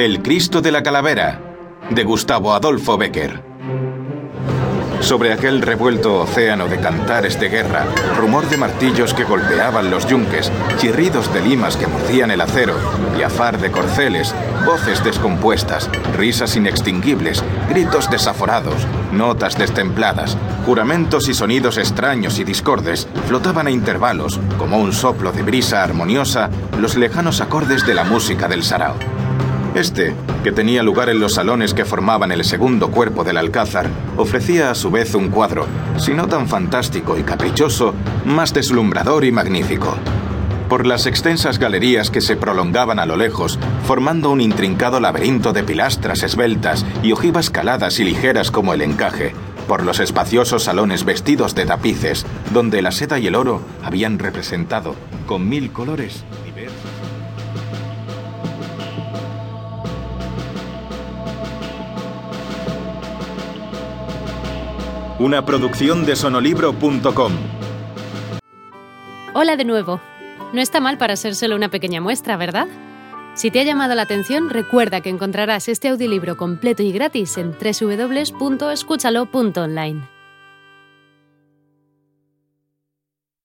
El Cristo de la Calavera, de Gustavo Adolfo Becker. Sobre aquel revuelto océano de cantares de guerra, rumor de martillos que golpeaban los yunques, chirridos de limas que mordían el acero, piafar de corceles, voces descompuestas, risas inextinguibles, gritos desaforados, notas destempladas, juramentos y sonidos extraños y discordes, flotaban a intervalos, como un soplo de brisa armoniosa, los lejanos acordes de la música del sarao. Este, que tenía lugar en los salones que formaban el segundo cuerpo del Alcázar, ofrecía a su vez un cuadro, si no tan fantástico y caprichoso, más deslumbrador y magnífico. Por las extensas galerías que se prolongaban a lo lejos, formando un intrincado laberinto de pilastras esbeltas y ojivas caladas y ligeras como el encaje, por los espaciosos salones vestidos de tapices, donde la seda y el oro habían representado, con mil colores diversos. Una producción de sonolibro.com. Hola de nuevo. No está mal para ser solo una pequeña muestra, ¿verdad? Si te ha llamado la atención, recuerda que encontrarás este audiolibro completo y gratis en www.escúchalo.online.